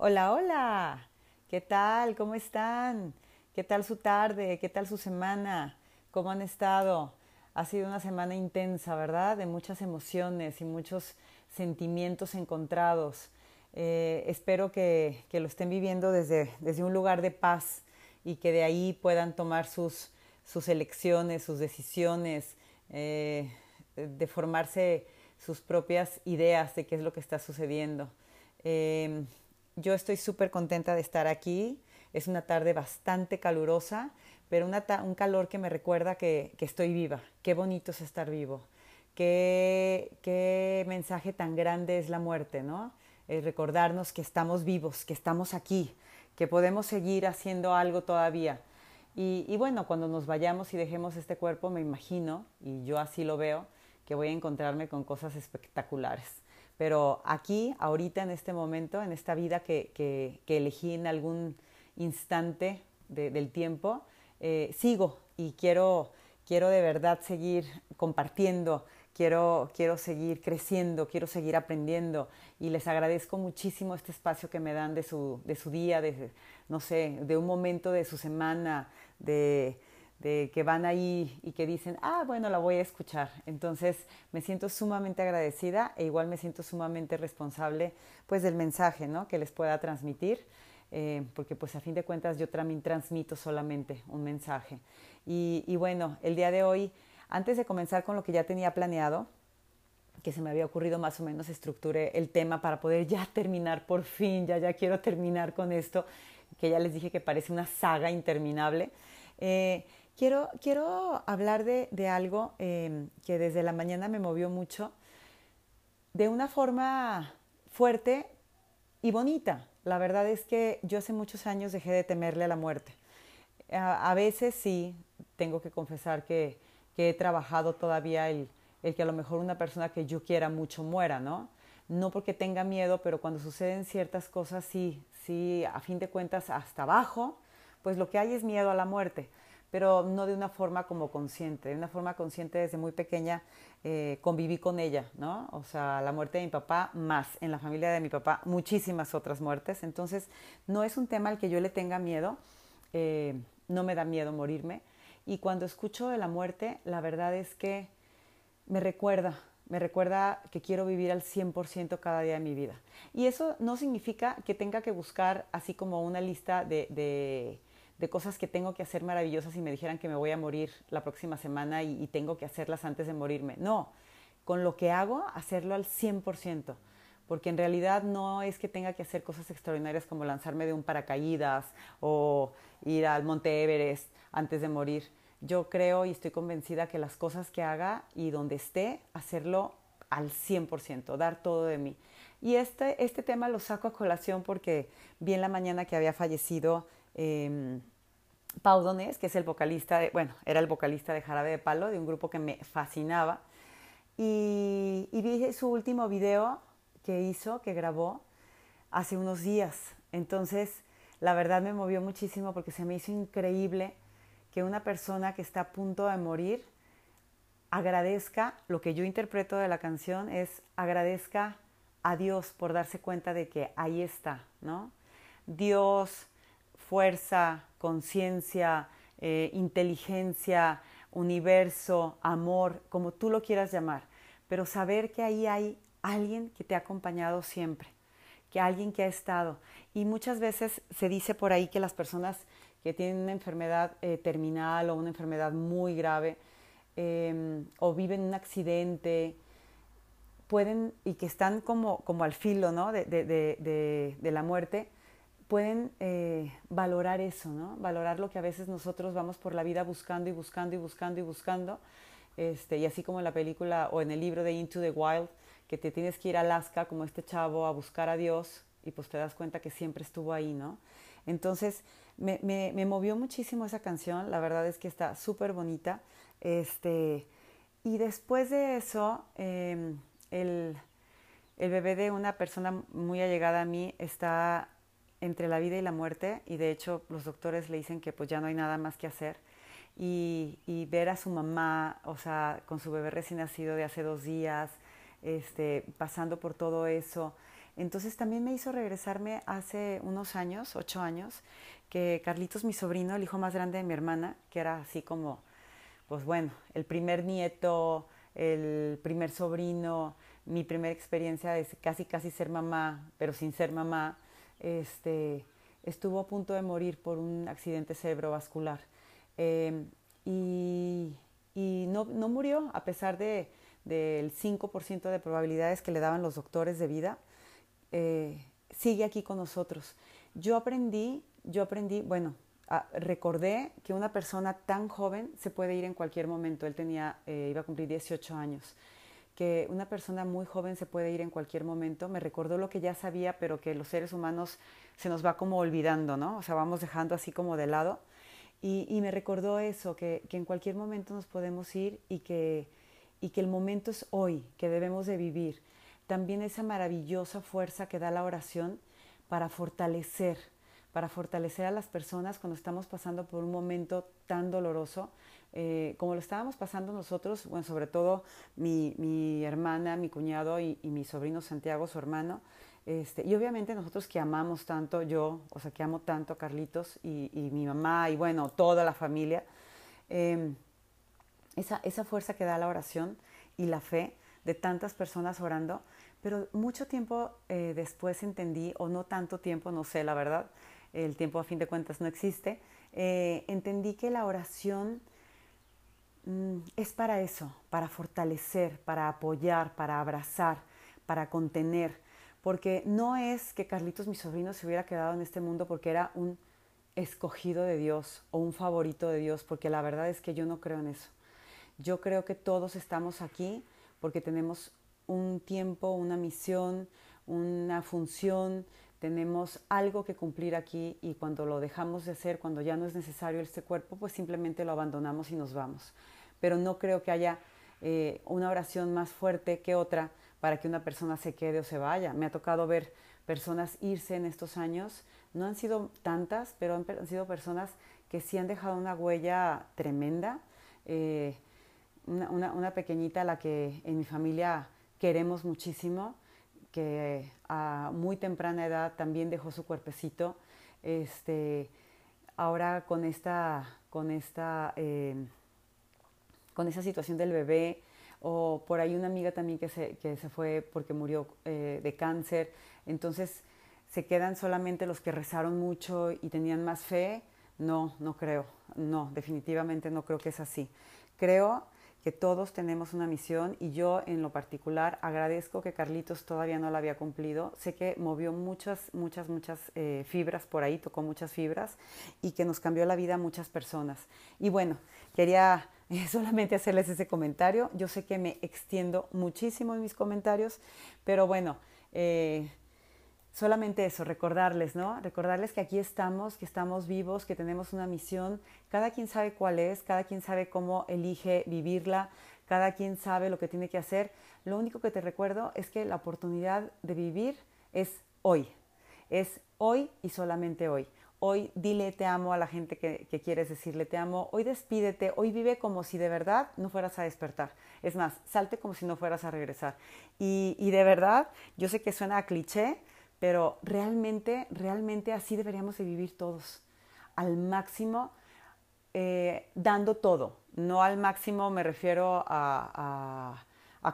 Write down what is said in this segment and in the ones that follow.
Hola, hola. ¿Qué tal? ¿Cómo están? ¿Qué tal su tarde? ¿Qué tal su semana? ¿Cómo han estado? Ha sido una semana intensa, ¿verdad? De muchas emociones y muchos sentimientos encontrados. Eh, espero que, que, lo estén viviendo desde, desde un lugar de paz y que de ahí puedan tomar sus, sus elecciones, sus decisiones, eh, de formarse sus propias ideas de qué es lo que está sucediendo. Eh, yo estoy súper contenta de estar aquí. Es una tarde bastante calurosa, pero una un calor que me recuerda que, estoy viva. Qué bonito es estar vivo. Qué, qué mensaje tan grande es la muerte, ¿no? El recordarnos que estamos vivos, que estamos aquí, que podemos seguir haciendo algo todavía. Y bueno, cuando nos vayamos y dejemos este cuerpo, me imagino, y yo así lo veo, que voy a encontrarme con cosas espectaculares pero aquí, ahorita, en este momento, en esta vida que, elegí en algún instante de, del tiempo, eh, sigo y quiero, quiero de verdad seguir compartiendo, quiero, quiero seguir creciendo, quiero seguir aprendiendo y les agradezco muchísimo este espacio que me dan de su, de su día, de, no sé, de un momento de su semana, de, de que van ahí y que dicen, ah, bueno, la voy a escuchar. Entonces me siento sumamente agradecida e igual me siento sumamente responsable pues del mensaje ¿no? que les pueda transmitir, eh, porque pues a fin de cuentas yo también transmito solamente un mensaje. Y, bueno, el día de hoy, antes de comenzar con lo que ya tenía planeado, que se me había ocurrido más o menos estructuré el tema para poder ya terminar por fin, ya ya quiero terminar con esto, que ya les dije que parece una saga interminable. Eh, Quiero, quiero hablar de, de algo eh, que desde la mañana me movió mucho, de una forma fuerte y bonita. La verdad es que yo hace muchos años dejé de temerle a la muerte. A, a veces sí, tengo que confesar que, que he trabajado todavía el, el, que a lo mejor una persona que yo quiera mucho muera, ¿no? No porque tenga miedo, pero cuando suceden ciertas cosas, sí, sí, a fin de cuentas, hasta abajo, pues lo que hay es miedo a la muerte pero no de una forma como consciente, de una forma consciente desde muy pequeña eh, conviví con ella, ¿no? O sea, la muerte de mi papá, más en la familia de mi papá, muchísimas otras muertes. Entonces, no es un tema al que yo le tenga miedo, eh, no me da miedo morirme. Y cuando escucho de la muerte, la verdad es que me recuerda, me recuerda que quiero vivir al 100% cada día de mi vida. Y eso no significa que tenga que buscar así como una lista de, de de cosas que tengo que hacer maravillosas y me dijeran que me voy a morir la próxima semana y, tengo que hacerlas antes de morirme. No, con lo que hago, hacerlo al 100%, porque en realidad no es que tenga que hacer cosas extraordinarias como lanzarme de un paracaídas o ir al Monte Everest antes de morir. Yo creo y estoy convencida que las cosas que haga y donde esté, hacerlo al 100%, dar todo de mí. Y este, este tema lo saco a colación porque vi en la mañana que había fallecido eh, Pau que es el vocalista, de, bueno, era el vocalista de Jarabe de Palo, de un grupo que me fascinaba. Y, vi su último video que hizo, que grabó hace unos días. Entonces, la verdad me movió muchísimo porque se me hizo increíble que una persona que está a punto de morir agradezca, lo que yo interpreto de la canción es agradezca a Dios por darse cuenta de que ahí está, ¿no? Dios, fuerza, conciencia, eh, inteligencia, universo, amor, como tú lo quieras llamar, pero saber que ahí hay alguien que te ha acompañado siempre, que alguien que ha estado. Y muchas veces se dice por ahí que las personas que tienen una enfermedad eh, terminal o una enfermedad muy grave eh, o viven un accidente, pueden y que están como, como al filo ¿no? de, de, de la muerte, pueden eh, valorar eso, ¿no? Valorar lo que a veces nosotros vamos por la vida buscando y buscando y buscando y buscando. Este, y así como en la película o en el libro de Into the Wild, que te tienes que ir a Alaska como este chavo a buscar a Dios y pues te das cuenta que siempre estuvo ahí, ¿no? Entonces me, me, me movió muchísimo esa canción, la verdad es que está súper bonita. Este, y después de eso, eh, el, el bebé de una persona muy allegada a mí está entre la vida y la muerte y de hecho los doctores le dicen que pues ya no hay nada más que hacer. Y, ver a su mamá, o sea, con su bebé recién nacido de hace dos días, este, pasando por todo eso, Entonces también me hizo regresarme hace unos años, ocho años, que Carlitos, mi sobrino, el hijo más grande de mi hermana, que era así como, pues bueno, el primer nieto, el primer sobrino, mi primera experiencia de casi casi ser mamá, pero sin ser mamá, este, estuvo a punto de morir por un accidente cerebrovascular. Em, y, no, murió a pesar de, del 5% de probabilidades que le daban los doctores de vida. Eh, sigue aquí con nosotros. Yo aprendí, yo aprendí, bueno, recordé que una persona tan joven se puede ir en cualquier momento. Él tenía, eh, iba a cumplir 18 años que una persona muy joven se puede ir en cualquier momento. Me recordó lo que ya sabía, pero que los seres humanos se nos va como olvidando, ¿no? O sea, vamos dejando así como de lado. Y, me recordó eso, que, en cualquier momento nos podemos ir y que, y que el momento es hoy, que debemos de vivir. También esa maravillosa fuerza que da la oración para fortalecer, para fortalecer a las personas cuando estamos pasando por un momento tan doloroso eh, como lo estábamos pasando nosotros, bueno, sobre todo mi, mi hermana, mi cuñado y, mi sobrino Santiago, su hermano, este, y obviamente nosotros que amamos tanto, yo, o sea, que amo tanto a Carlitos y, mi mamá y bueno, toda la familia, em, esa, esa fuerza que da la oración y la fe de tantas personas orando, pero mucho tiempo eh, después entendí, o no tanto tiempo, no sé, la verdad, el tiempo a fin de cuentas no existe, eh, entendí que la oración es para eso, para fortalecer, para apoyar, para abrazar, para contener, porque no es que Carlitos, mi sobrino, se hubiera quedado en este mundo porque era un escogido de Dios o un favorito de Dios, porque la verdad es que yo no creo en eso. Yo creo que todos estamos aquí porque tenemos un tiempo, una misión, una función, tenemos algo que cumplir aquí y cuando lo dejamos de hacer, cuando ya no es necesario este cuerpo, pues simplemente lo abandonamos y nos vamos pero no creo que haya eh, una oración más fuerte que otra para que una persona se quede o se vaya. Me ha tocado ver personas irse en estos años, no han sido tantas, pero han, sido personas que sí han dejado una huella tremenda. Eh, una, pequeñita a la que en mi familia queremos muchísimo, que a muy temprana edad también dejó su cuerpecito. Este, ahora con esta, con esta eh, con esa situación del bebé, o por ahí una amiga también que se, que se fue porque murió eh, de cáncer. Entonces, ¿se quedan solamente los que rezaron mucho y tenían más fe? No, no creo. No, definitivamente no creo que es así. Creo que todos tenemos una misión y yo en lo particular agradezco que Carlitos todavía no la había cumplido. Sé que movió muchas, muchas, muchas eh, fibras por ahí, tocó muchas fibras y que nos cambió la vida a muchas personas. Y bueno, quería solamente hacerles ese comentario. Yo sé que me extiendo muchísimo en mis comentarios, pero bueno, eh, solamente eso, recordarles, ¿no? Recordarles que aquí estamos, que estamos vivos, que tenemos una misión. Cada quien sabe cuál es, cada quien sabe cómo elige vivirla, cada quien sabe lo que tiene que hacer. Lo único que te recuerdo es que la oportunidad de vivir es hoy, es hoy y solamente hoy. Hoy dile te amo a la gente que, quieres decirle te amo. Hoy despídete. Hoy vive como si de verdad no fueras a despertar. Es más, salte como si no fueras a regresar. Y, de verdad, yo sé que suena a cliché, pero realmente, realmente así deberíamos de vivir todos. Al máximo, eh, dando todo. No al máximo me refiero a,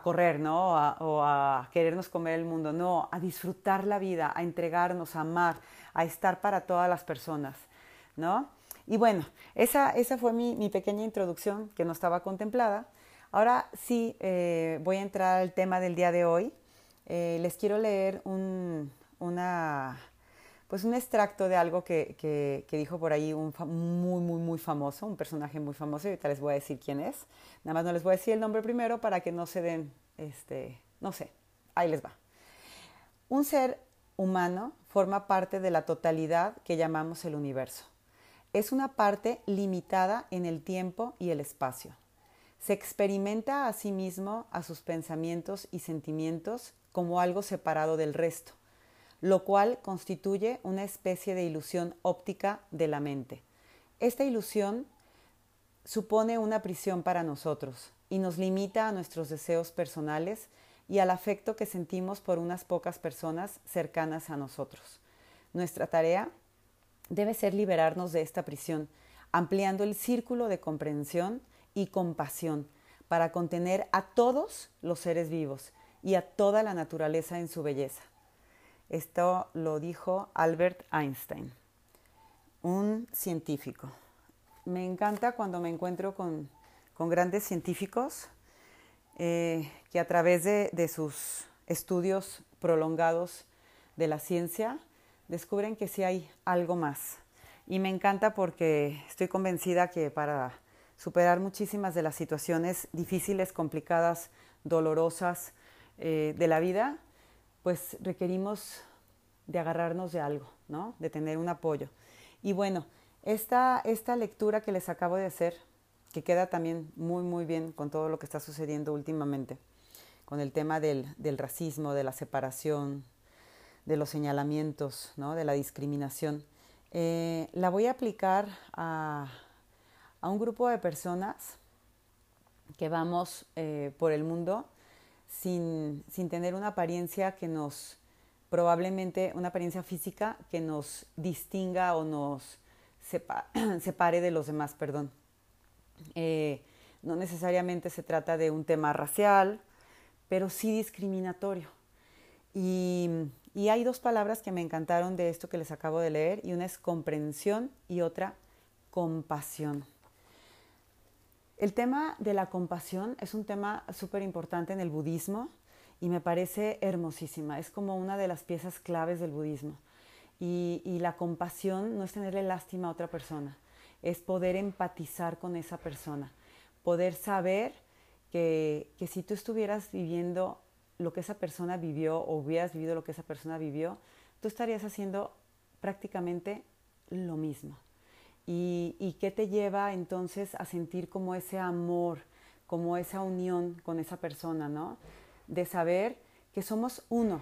correr, ¿no? o a querernos comer el mundo. No, a disfrutar la vida, a entregarnos, a amar a estar para todas las personas, ¿no? Y bueno, esa, esa fue mi, pequeña introducción que no estaba contemplada. Ahora sí eh, voy a entrar al tema del día de hoy. Eh, les quiero leer un, una, pues un extracto de algo que, que, dijo por ahí un muy, muy, muy famoso, un personaje muy famoso, y ahorita les voy a decir quién es. Nada más no les voy a decir el nombre primero para que no se den, este, no sé, ahí les va. Un ser humano forma parte de la totalidad que llamamos el universo. Es una parte limitada en el tiempo y el espacio. Se experimenta a sí mismo, a sus pensamientos y sentimientos como algo separado del resto, lo cual constituye una especie de ilusión óptica de la mente. Esta ilusión supone una prisión para nosotros y nos limita a nuestros deseos personales y al afecto que sentimos por unas pocas personas cercanas a nosotros. Nuestra tarea debe ser liberarnos de esta prisión, ampliando el círculo de comprensión y compasión para contener a todos los seres vivos y a toda la naturaleza en su belleza. Esto lo dijo Albert Einstein, un científico. Me encanta cuando me encuentro con, grandes científicos eh, que a través de, de sus estudios prolongados de la ciencia descubren que sí hay algo más. Y me encanta porque estoy convencida que para superar muchísimas de las situaciones difíciles, complicadas, dolorosas eh, de la vida, pues requerimos de agarrarnos de algo, ¿no? De tener un apoyo. Y bueno, esta, esta lectura que les acabo de hacer, que queda también muy, muy bien con todo lo que está sucediendo últimamente, con el tema del, del racismo, de la separación, de los señalamientos, ¿no? de la discriminación, eh, la voy a aplicar a, a un grupo de personas que vamos eh, por el mundo sin, tener una apariencia que nos, probablemente una apariencia física que nos distinga o nos separe de los demás, perdón. Eh, no necesariamente se trata de un tema racial, pero sí discriminatorio. Y, y, hay dos palabras que me encantaron de esto que les acabo de leer, y una es comprensión y otra compasión. El tema de la compasión es un tema súper importante en el budismo y me parece hermosísima. Es como una de las piezas claves del budismo. Y, la compasión no es tenerle lástima a otra persona, es poder empatizar con esa persona, poder saber que, si tú estuvieras viviendo lo que esa persona vivió o hubieras vivido lo que esa persona vivió, tú estarías haciendo prácticamente lo mismo. ¿Y, qué te lleva entonces a sentir como ese amor, como esa unión con esa persona, ¿no? De saber que somos uno,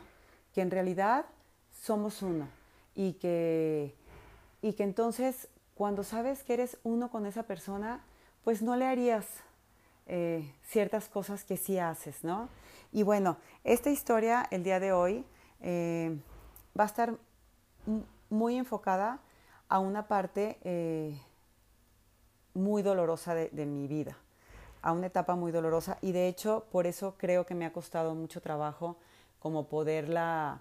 que en realidad somos uno y que, y que entonces cuando sabes que eres uno con esa persona, pues no le harías eh, ciertas cosas que sí haces, ¿no? Y bueno, esta historia el día de hoy eh, va a estar muy enfocada a una parte eh, muy dolorosa de, mi vida, a una etapa muy dolorosa y de hecho por eso creo que me ha costado mucho trabajo como poderla,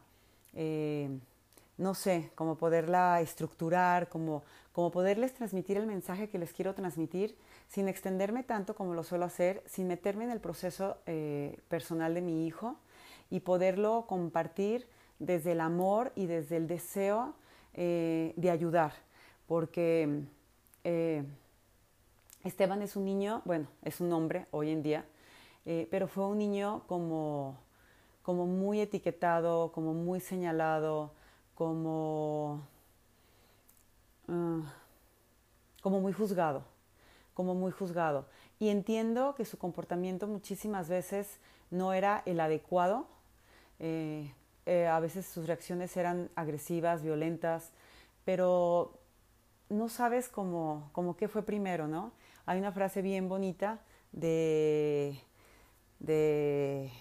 no sé, como poderla estructurar, como, como poderles transmitir el mensaje que les quiero transmitir sin extenderme tanto como lo suelo hacer, sin meterme en el proceso eh, personal de mi hijo y poderlo compartir desde el amor y desde el deseo eh, de ayudar, porque eh, Esteban es un niño, bueno, es un hombre hoy en día, pero fue un niño como, como muy etiquetado, como muy señalado, como, ah, como muy juzgado, como muy juzgado. Y entiendo que su comportamiento muchísimas veces no era el adecuado, eh, a veces sus reacciones eran agresivas, violentas, pero no sabes cómo, cómo qué fue primero, ¿no? Hay una frase bien bonita de, de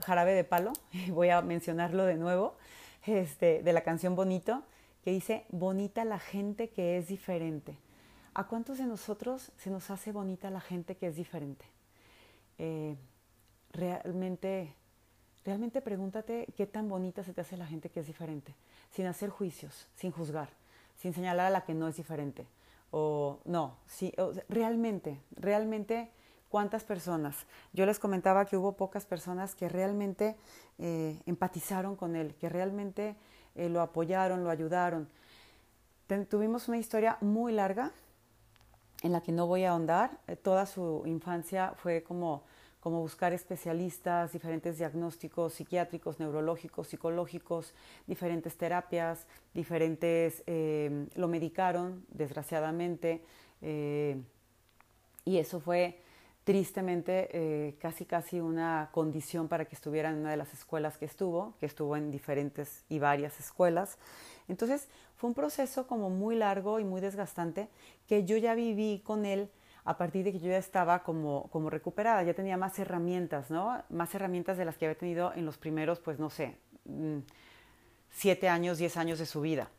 Jarabe de Palo, voy a mencionarlo de nuevo, este, de la canción Bonito, que dice, bonita la gente que es diferente. ¿A cuántos de nosotros se nos hace bonita la gente que es diferente? Eh, realmente Realmente pregúntate qué tan bonita se te hace la gente que es diferente, sin hacer juicios, sin juzgar, sin señalar a la que no es diferente. O no, sí, realmente, realmente, ¿cuántas personas? Yo les comentaba que hubo pocas personas que realmente eh, empatizaron con él, que realmente eh, lo apoyaron, lo ayudaron. tuvimos una historia muy larga en la que no voy a ahondar. Eh, toda su infancia fue como como buscar especialistas, diferentes diagnósticos psiquiátricos, neurológicos, psicológicos, diferentes terapias, diferentes, eh, lo medicaron desgraciadamente eh, y eso fue tristemente eh, casi casi una condición para que estuviera en una de las escuelas que estuvo, que estuvo en diferentes y varias escuelas. Entonces fue un proceso como muy largo y muy desgastante que yo ya viví con él a partir de que yo ya estaba como, como recuperada, ya tenía más herramientas, ¿no? Más herramientas de las que había tenido en los primeros, pues no sé, mm, siete años, diez años de su vida.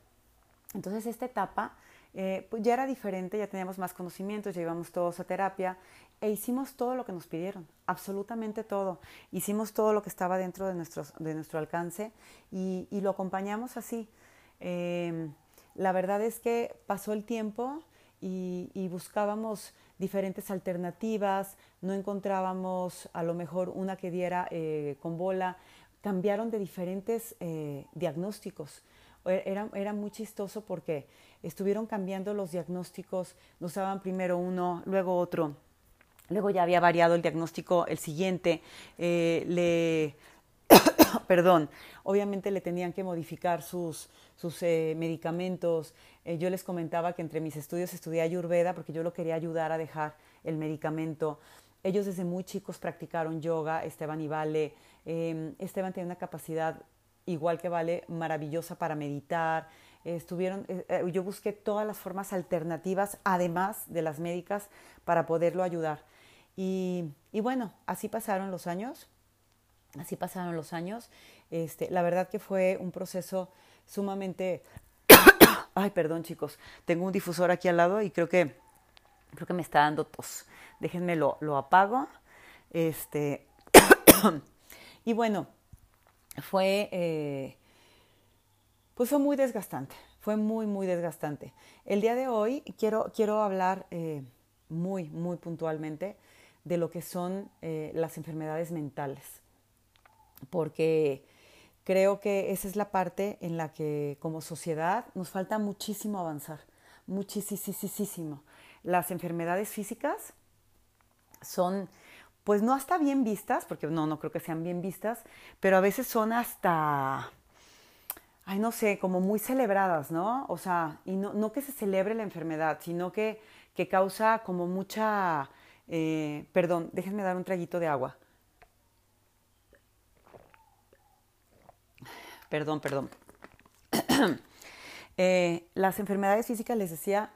Entonces esta etapa eh, pues ya era diferente, ya teníamos más conocimientos, ya íbamos todos a terapia e hicimos todo lo que nos pidieron, absolutamente todo. Hicimos todo lo que estaba dentro de, nuestro alcance y, lo acompañamos así. Em, la verdad es que pasó el tiempo y, buscábamos diferentes alternativas, no encontrábamos a lo mejor una que diera eh, con bola, cambiaron de diferentes eh, diagnósticos. Era, era, muy chistoso porque estuvieron cambiando los diagnósticos, nos daban primero uno, luego otro, luego ya había variado el diagnóstico, el siguiente, eh, le, perdón, obviamente le tenían que modificar sus, sus eh, medicamentos. yo les comentaba que entre mis estudios estudié Ayurveda porque yo lo quería ayudar a dejar el medicamento. Ellos desde muy chicos practicaron yoga, Esteban y Vale. Em, Esteban tiene una capacidad igual que Vale maravillosa para meditar. estuvieron, eh, eh, yo busqué todas las formas alternativas, además de las médicas, para poderlo ayudar. Y, y bueno, así pasaron los años, así pasaron los años. Este, la verdad que fue un proceso sumamente... Ay, perdón chicos, tengo un difusor aquí al lado y creo que, creo que me está dando tos. Déjenme lo, lo apago. Este, y bueno, fue, eh, pues fue muy desgastante, fue muy, muy desgastante. El día de hoy quiero, quiero hablar eh, muy, muy puntualmente de lo que son eh, las enfermedades mentales, porque creo que esa es la parte en la que como sociedad nos falta muchísimo avanzar, muchísimo. Las enfermedades físicas son pues no hasta bien vistas, porque no, no creo que sean bien vistas, pero a veces son hasta, ay, no sé, como muy celebradas, ¿no? O sea, y no, no que se celebre la enfermedad, sino que, que causa como mucha, eh, perdón, déjenme dar un traguito de agua. Perdón, perdón. Eh, las enfermedades físicas, les decía,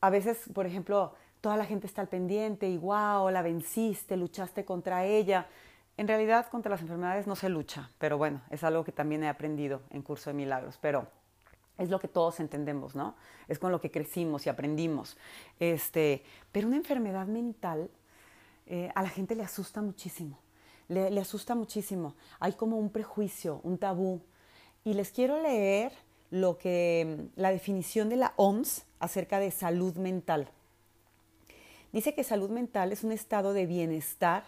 a veces, por ejemplo, toda la gente está al pendiente y wow, la venciste, luchaste contra ella. En realidad contra las enfermedades no se lucha, pero bueno, es algo que también he aprendido en Curso de Milagros, pero es lo que todos entendemos, ¿no? Es con lo que crecimos y aprendimos. Este, pero una enfermedad mental eh, a la gente le asusta muchísimo, le, le asusta muchísimo. Hay como un prejuicio, un tabú. Y les quiero leer lo que la definición de la OMS acerca de salud mental. Dice que salud mental es un estado de bienestar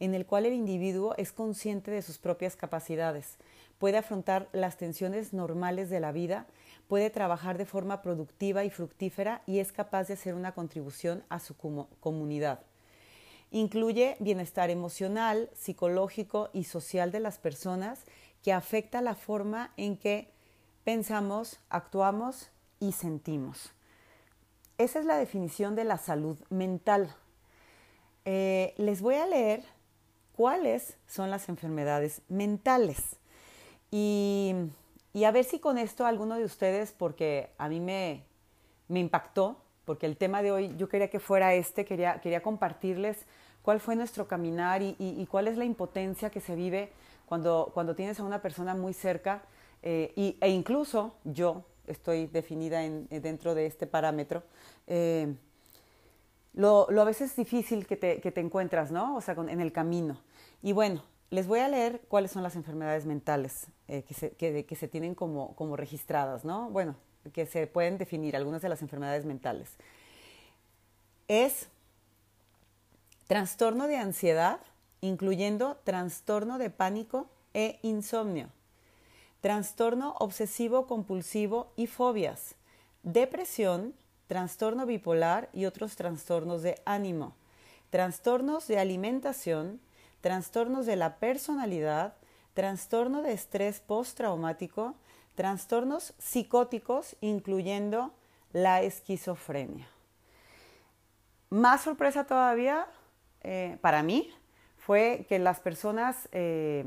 en el cual el individuo es consciente de sus propias capacidades, puede afrontar las tensiones normales de la vida, puede trabajar de forma productiva y fructífera y es capaz de hacer una contribución a su comunidad. Incluye bienestar emocional, psicológico y social de las personas que afecta la forma en que pensamos, actuamos y sentimos. Esa es la definición de la salud mental. Eh, les voy a leer cuáles son las enfermedades mentales. Y, a ver si con esto alguno de ustedes, porque a mí me, impactó, porque el tema de hoy yo quería que fuera este, quería, quería compartirles cuál fue nuestro caminar y, cuál es la impotencia que se vive cuando, cuando tienes a una persona muy cerca eh, e incluso yo, estoy definida eh, dentro de este parámetro, eh, lo, a veces es difícil que te, encuentras, ¿no? O sea, en el camino. Y bueno, les voy a leer cuáles son las enfermedades mentales eh, que, se, que, se, tienen como, como registradas, ¿no? Bueno, que se pueden definir algunas de las enfermedades mentales. Es trastorno de ansiedad, incluyendo trastorno de pánico e insomnio trastorno obsesivo compulsivo y fobias, depresión, trastorno bipolar y otros trastornos de ánimo, trastornos de alimentación, trastornos de la personalidad, trastorno de estrés postraumático, trastornos psicóticos, incluyendo la esquizofrenia. Más sorpresa todavía eh, para mí fue que las personas eh,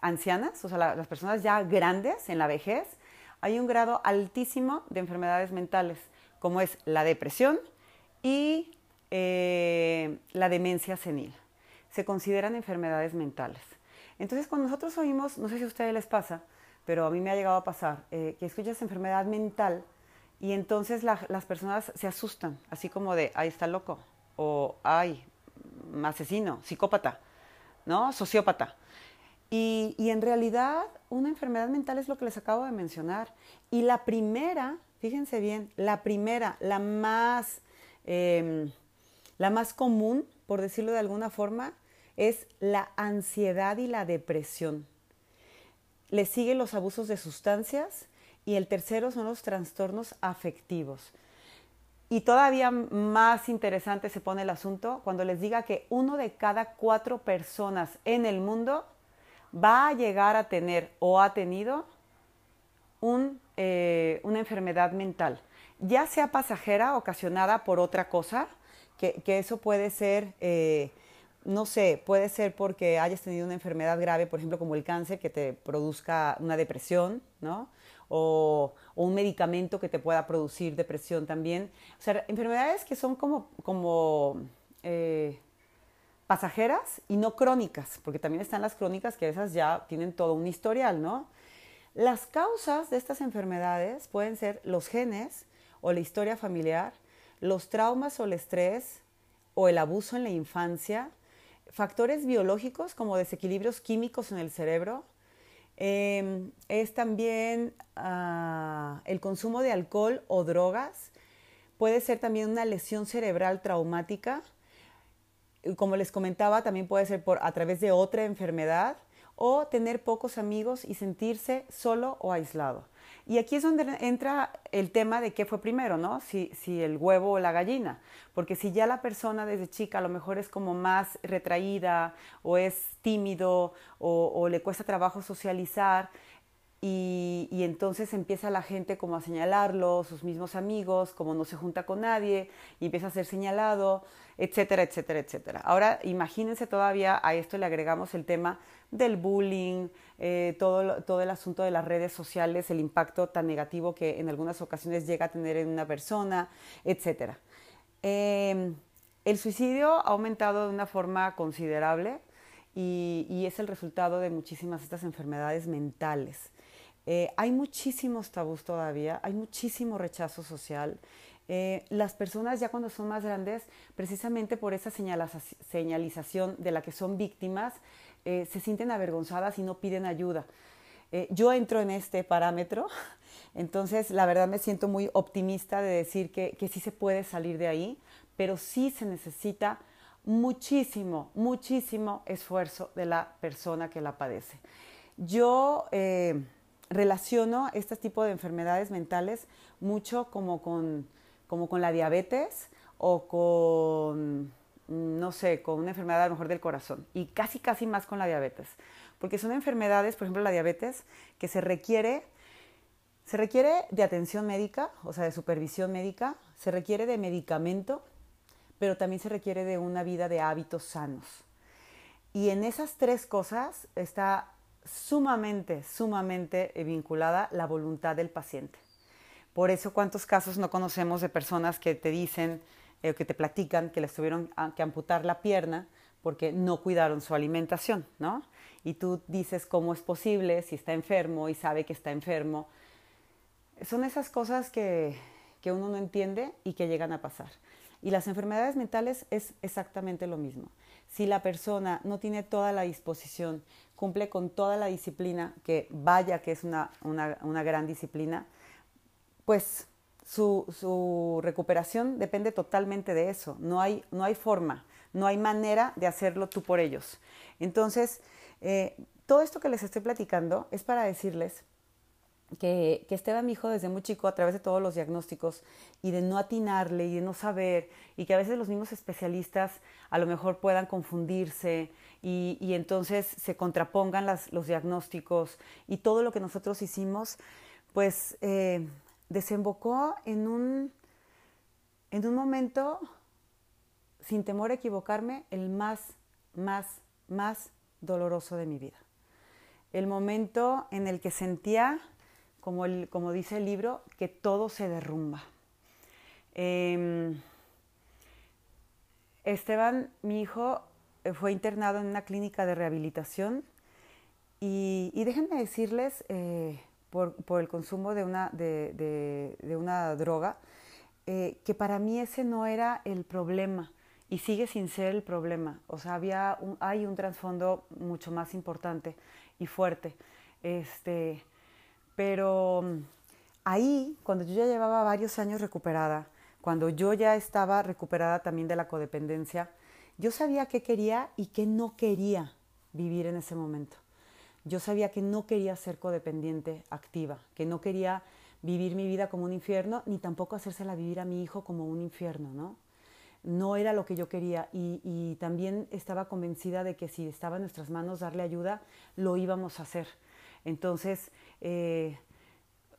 ancianas, o sea, las personas ya grandes en la vejez, hay un grado altísimo de enfermedades mentales, como es la depresión y eh, la demencia senil. Se consideran enfermedades mentales. Entonces, cuando nosotros oímos, no sé si a ustedes les pasa, pero a mí me ha llegado a pasar, eh, que escuchas enfermedad mental y entonces las personas se asustan, así como de, ay, está loco, o ay, asesino, psicópata, ¿no? Sociópata. Y, en realidad una enfermedad mental es lo que les acabo de mencionar. Y la primera, fíjense bien, la primera, la más, em, la más común, por decirlo de alguna forma, es la ansiedad y la depresión. Le siguen los abusos de sustancias y el tercero son los trastornos afectivos. Y todavía más interesante se pone el asunto cuando les diga que uno de cada cuatro personas en el mundo va a llegar a tener o ha tenido eh, una enfermedad mental, ya sea pasajera, ocasionada por otra cosa, que, eso puede ser, eh, no sé, puede ser porque hayas tenido una enfermedad grave, por ejemplo, como el cáncer, que te produzca una depresión, ¿no? O, un medicamento que te pueda producir depresión también. O sea, enfermedades que son como, como eh, pasajeras y no crónicas, porque también están las crónicas que esas ya tienen todo un historial, ¿no? Las causas de estas enfermedades pueden ser los genes o la historia familiar, los traumas o el estrés o el abuso en la infancia, factores biológicos como desequilibrios químicos en el cerebro, em, es también ah, el consumo de alcohol o drogas, puede ser también una lesión cerebral traumática, como les comentaba, también puede ser por, a través de otra enfermedad o tener pocos amigos y sentirse solo o aislado. Y aquí es donde entra el tema de qué fue primero, ¿no? Si, el huevo o la gallina. Porque si ya la persona desde chica a lo mejor es como más retraída o es tímido o, o le cuesta trabajo socializar, y, y, entonces empieza la gente como a señalarlo, sus mismos amigos, como no se junta con nadie, y empieza a ser señalado, etcétera, etcétera, etcétera. Ahora imagínense todavía a esto le agregamos el tema del bullying, eh, todo, todo el asunto de las redes sociales, el impacto tan negativo que en algunas ocasiones llega a tener en una persona, etcétera. Em, el suicidio ha aumentado de una forma considerable y, es el resultado de muchísimas estas enfermedades mentales. Eh, hay muchísimos tabús todavía, hay muchísimo rechazo social. Eh, las personas ya cuando son más grandes, precisamente por esa señalización de la que son víctimas, eh, se sienten avergonzadas y no piden ayuda. yo entro en este parámetro, entonces la verdad me siento muy optimista de decir que, que sí se puede salir de ahí, pero sí se necesita muchísimo, muchísimo esfuerzo de la persona que la padece. Yo relaciono este tipo de enfermedades mentales mucho como con, como con la diabetes o con, no sé, con una enfermedad a lo mejor del corazón y casi, casi más con la diabetes. Porque son enfermedades, por ejemplo la diabetes, que se requiere, se requiere de atención médica, o sea, de supervisión médica, se requiere de medicamento, pero también se requiere de una vida de hábitos sanos. Y en esas tres cosas está sumamente, sumamente vinculada la voluntad del paciente. Por eso, ¿cuántos casos no conocemos de personas que te dicen, eh, que te platican que les tuvieron que amputar la pierna porque no cuidaron su alimentación, ¿no? Y tú dices cómo es posible si está enfermo y sabe que está enfermo. Son esas cosas que, que uno no entiende y que llegan a pasar. Y las enfermedades mentales es exactamente lo mismo. Si la persona no tiene toda la disposición, cumple con toda la disciplina, que vaya que es una, gran disciplina, pues su, recuperación depende totalmente de eso. No hay, no hay forma, no hay manera de hacerlo tú por ellos. Entonces, eh, todo esto que les estoy platicando es para decirles que, que, Esteban, mi hijo, desde muy chico, a través de todos los diagnósticos y de no atinarle y de no saber, y que a veces los mismos especialistas a lo mejor puedan confundirse y, y entonces se contrapongan los diagnósticos y todo lo que nosotros hicimos, pues eh, desembocó en un, en un momento, sin temor a equivocarme, el más, más, más doloroso de mi vida. El momento en el que sentía como, el, como dice el libro, que todo se derrumba. Em, Esteban, mi hijo, eh, fue internado en una clínica de rehabilitación y, déjenme decirles, eh, por, el consumo de una, de, una droga, eh, que para mí ese no era el problema y sigue sin ser el problema. O sea, había hay un trasfondo mucho más importante y fuerte. Este, pero mm, ahí, cuando yo ya llevaba varios años recuperada, cuando yo ya estaba recuperada también de la codependencia, yo sabía qué quería y qué no quería vivir en ese momento. Yo sabía que no quería ser codependiente activa, que no quería vivir mi vida como un infierno, ni tampoco hacérsela vivir a mi hijo como un infierno, ¿no? No era lo que yo quería y, también estaba convencida de que si estaba en nuestras manos darle ayuda, lo íbamos a hacer. Entonces, eh,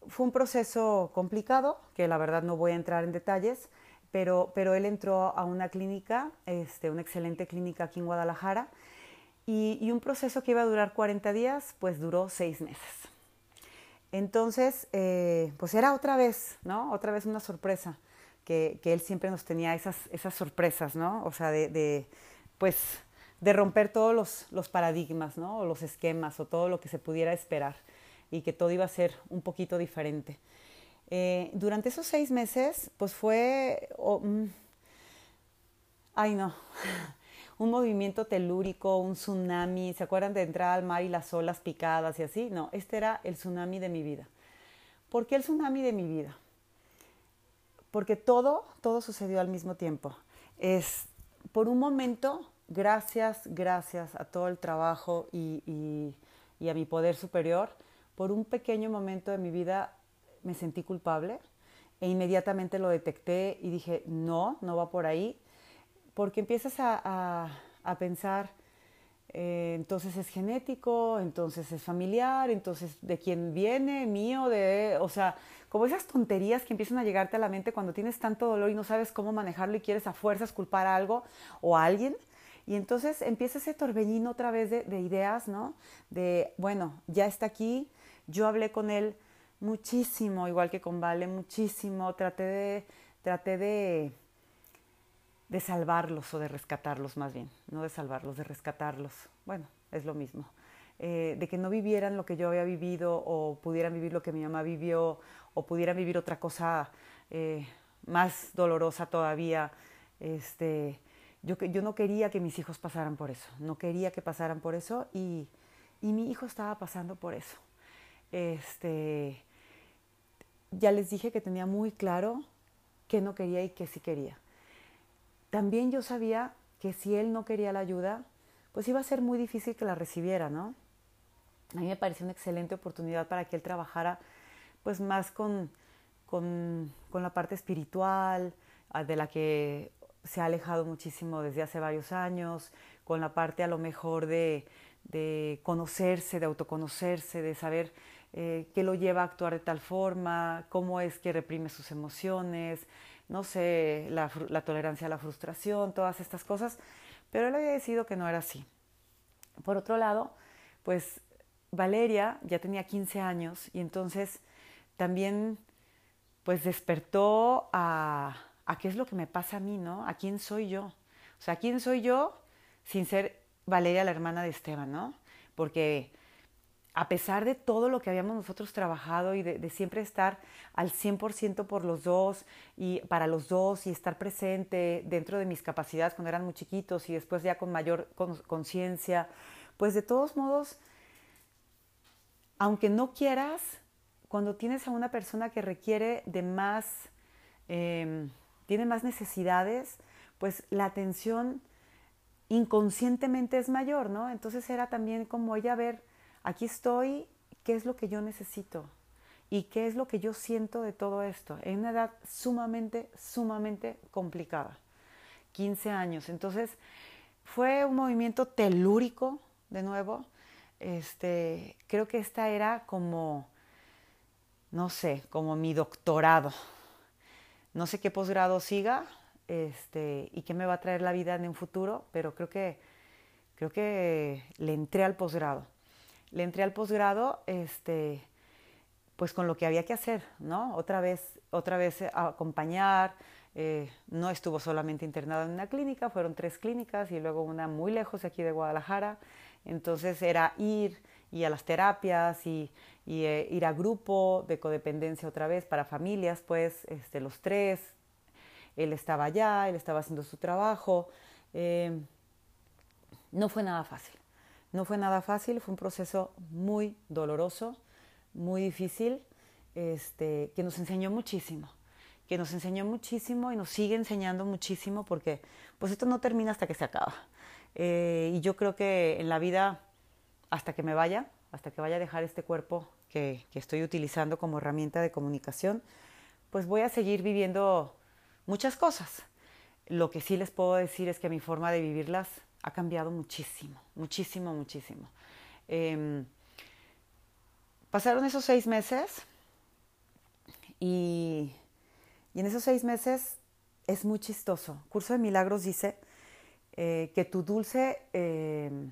fue un proceso complicado, que la verdad no voy a entrar en detalles, pero, pero él entró a una clínica, este, una excelente clínica aquí en Guadalajara, y, un proceso que iba a durar 40 días, pues duró seis meses. Entonces, eh, pues era otra vez, ¿no? Otra vez una sorpresa, que, que él siempre nos tenía esas, esas sorpresas, ¿no? O sea, de, de pues, de romper todos los, los paradigmas, ¿no? O los esquemas, o todo lo que se pudiera esperar y que todo iba a ser un poquito diferente. Eh, durante esos seis meses, pues fue, mm, ay no, un movimiento telúrico, un tsunami, ¿se acuerdan de entrar al mar y las olas picadas y así? No, este era el tsunami de mi vida. ¿Por qué el tsunami de mi vida? Porque todo, todo sucedió al mismo tiempo. Es, por un momento, gracias, gracias a todo el trabajo y a mi poder superior, por un pequeño momento de mi vida me sentí culpable e inmediatamente lo detecté y dije, no, no va por ahí, porque empiezas a, pensar, eh, entonces es genético, entonces es familiar, entonces de quién viene, mío, de, o sea, como esas tonterías que empiezan a llegarte a la mente cuando tienes tanto dolor y no sabes cómo manejarlo y quieres a fuerzas culpar a algo o a alguien. Y entonces empieza ese torbellino otra vez de, de ideas, ¿no? De, bueno, ya está aquí, yo hablé con él muchísimo, igual que con Vale, muchísimo. Traté de, traté de, de salvarlos o de rescatarlos más bien, no de salvarlos, de rescatarlos. Bueno, es lo mismo. Eh, de que no vivieran lo que yo había vivido o pudieran vivir lo que mi mamá vivió o pudieran vivir otra cosa eh, más dolorosa todavía. Este, yo, yo no quería que mis hijos pasaran por eso, no quería que pasaran por eso y, y mi hijo estaba pasando por eso. Este, ya les dije que tenía muy claro que no quería y que sí quería. También yo sabía que si él no quería la ayuda, pues iba a ser muy difícil que la recibiera, ¿no? A mí me pareció una excelente oportunidad para que él trabajara pues más con, con, con la parte espiritual, de la que se ha alejado muchísimo desde hace varios años, con la parte a lo mejor de, de conocerse, de autoconocerse, de saber eh, qué lo lleva a actuar de tal forma, cómo es que reprime sus emociones, no sé, la, tolerancia a la frustración, todas estas cosas, pero él había decidido que no era así. Por otro lado, pues Valeria ya tenía 15 años y entonces también pues despertó a, a qué es lo que me pasa a mí, ¿no? ¿A quién soy yo? O sea, ¿quién soy yo sin ser Valeria, la hermana de Esteban, ¿no? Porque a pesar de todo lo que habíamos nosotros trabajado y de, siempre estar al 100% por los dos y para los dos y estar presente dentro de mis capacidades cuando eran muy chiquitos y después ya con mayor conciencia, pues de todos modos, aunque no quieras, cuando tienes a una persona que requiere de más, em, tiene más necesidades, pues la atención inconscientemente es mayor, ¿no? Entonces era también como ella ver aquí estoy, ¿qué es lo que yo necesito? ¿Y qué es lo que yo siento de todo esto? En una edad sumamente, sumamente complicada. 15 años. Entonces, fue un movimiento telúrico, de nuevo. Este, creo que esta era como, no sé, como mi doctorado. No sé qué posgrado siga este, y qué me va a traer la vida en un futuro, pero creo que, creo que le entré al posgrado le entré al posgrado, este, pues con lo que había que hacer, ¿no? Otra vez, otra vez acompañar, Eh, no estuvo solamente internado en una clínica, fueron tres clínicas y luego una muy lejos aquí de Guadalajara. Entonces era ir y a las terapias y, eh, ir a grupo de codependencia otra vez para familias, pues este, los tres. Él estaba allá, él estaba haciendo su trabajo. Eh, no fue nada fácil. No fue nada fácil, fue un proceso muy doloroso, muy difícil, este, que nos enseñó muchísimo, que nos enseñó muchísimo y nos sigue enseñando muchísimo porque pues esto no termina hasta que se acaba. Eh, y yo creo que en la vida, hasta que me vaya, hasta que vaya a dejar este cuerpo que, que estoy utilizando como herramienta de comunicación, pues voy a seguir viviendo muchas cosas. Lo que sí les puedo decir es que mi forma de vivirlas ha cambiado muchísimo, muchísimo, muchísimo. Em, pasaron esos seis meses y, en esos seis meses es muy chistoso. Curso de Milagros dice eh, que tu dulce... Em,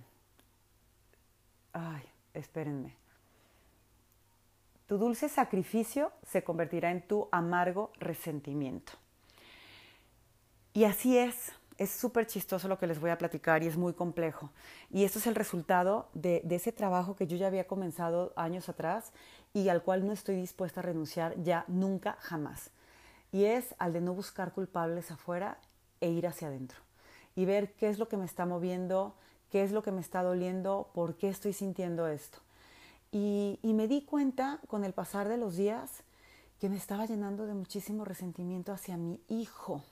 ay, espérenme. Tu dulce sacrificio se convertirá en tu amargo resentimiento. Y así es, es súper chistoso lo que les voy a platicar y es muy complejo. Y esto es el resultado de, ese trabajo que yo ya había comenzado años atrás y al cual no estoy dispuesta a renunciar ya nunca, jamás. Y es al de no buscar culpables afuera e ir hacia adentro. Y ver qué es lo que me está moviendo, qué es lo que me está doliendo, por qué estoy sintiendo esto. Y, y me di cuenta con el pasar de los días que me estaba llenando de muchísimo resentimiento hacia mi hijo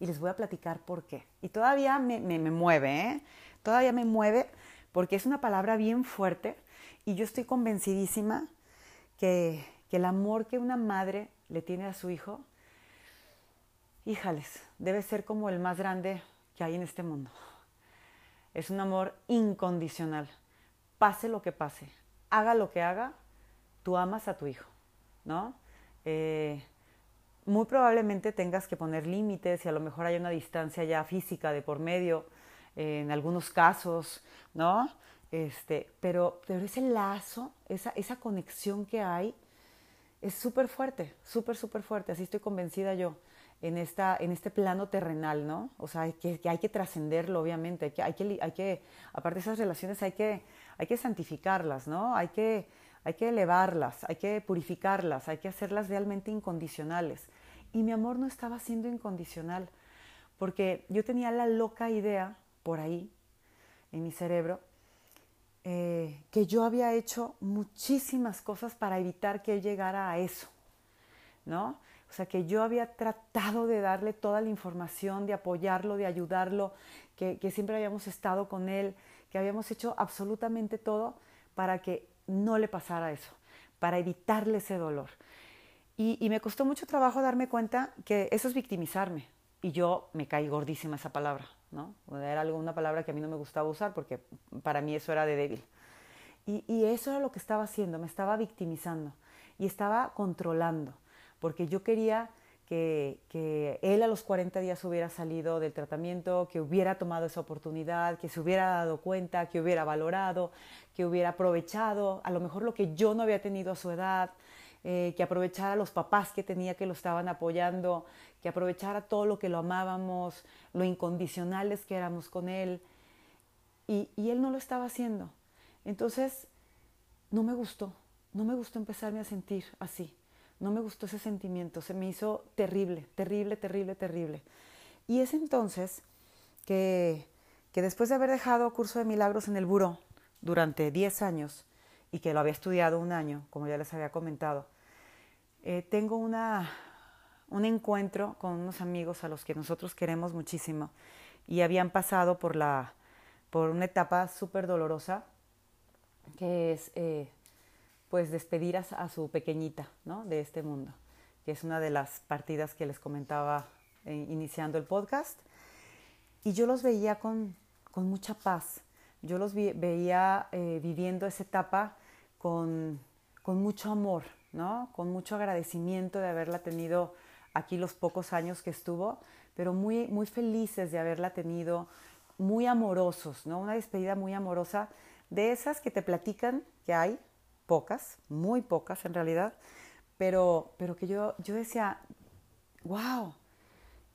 y les voy a platicar por qué. Y todavía me, me, mueve, ¿eh? Todavía me mueve porque es una palabra bien fuerte y yo estoy convencidísima que, que el amor que una madre le tiene a su hijo, híjales, debe ser como el más grande que hay en este mundo. Es un amor incondicional. Pase lo que pase, haga lo que haga, tú amas a tu hijo, ¿no? Eh, muy probablemente tengas que poner límites y a lo mejor hay una distancia ya física de por medio en algunos casos, ¿no? Este, pero, pero ese lazo, esa, esa conexión que hay, es súper fuerte, súper, súper fuerte. Así estoy convencida yo en, esta, en este plano terrenal, ¿no? O sea, que, que hay que trascenderlo, obviamente. Que, hay, que, hay que, aparte de esas relaciones, hay que, hay que santificarlas, ¿no? Hay que, hay que elevarlas, hay que purificarlas, hay que hacerlas realmente incondicionales. Y mi amor no estaba siendo incondicional, porque yo tenía la loca idea por ahí, en mi cerebro, eh, que yo había hecho muchísimas cosas para evitar que él llegara a eso, ¿no? O sea, que yo había tratado de darle toda la información, de apoyarlo, de ayudarlo, que, siempre habíamos estado con él, que habíamos hecho absolutamente todo para que no le pasara eso, para evitarle ese dolor. Y, me costó mucho trabajo darme cuenta que eso es victimizarme. Y yo me caí gordísima esa palabra, ¿no? Era algo, una palabra que a mí no me gustaba usar porque para mí eso era de débil. Y, y eso era lo que estaba haciendo, me estaba victimizando y estaba controlando, porque yo quería que, que, él a los 40 días hubiera salido del tratamiento, que hubiera tomado esa oportunidad, que se hubiera dado cuenta, que hubiera valorado, que hubiera aprovechado a lo mejor lo que yo no había tenido a su edad, eh, que aprovechara los papás que tenía que lo estaban apoyando, que aprovechara todo lo que lo amábamos, lo incondicionales que éramos con él. Y, y él no lo estaba haciendo. Entonces, no me gustó, no me gustó empezarme a sentir así. No me gustó ese sentimiento, se me hizo terrible, terrible, terrible, terrible. Y es entonces que, que después de haber dejado curso de milagros en el buró durante 10 años, y que lo había estudiado un año, como ya les había comentado, eh, tengo una, un encuentro con unos amigos a los que nosotros queremos muchísimo y habían pasado por, la, por una etapa súper dolorosa, que es eh, pues despedir a, su pequeñita ¿no? de este mundo, que es una de las partidas que les comentaba eh, iniciando el podcast. Y yo los veía con, con mucha paz, yo los veía eh, viviendo esa etapa con, con, mucho amor, ¿no? con mucho agradecimiento de haberla tenido aquí los pocos años que estuvo, pero muy, muy felices de haberla tenido, muy amorosos, ¿no? una despedida muy amorosa, de esas que te platican que hay, pocas, muy pocas en realidad, pero, pero que yo, yo decía, wow,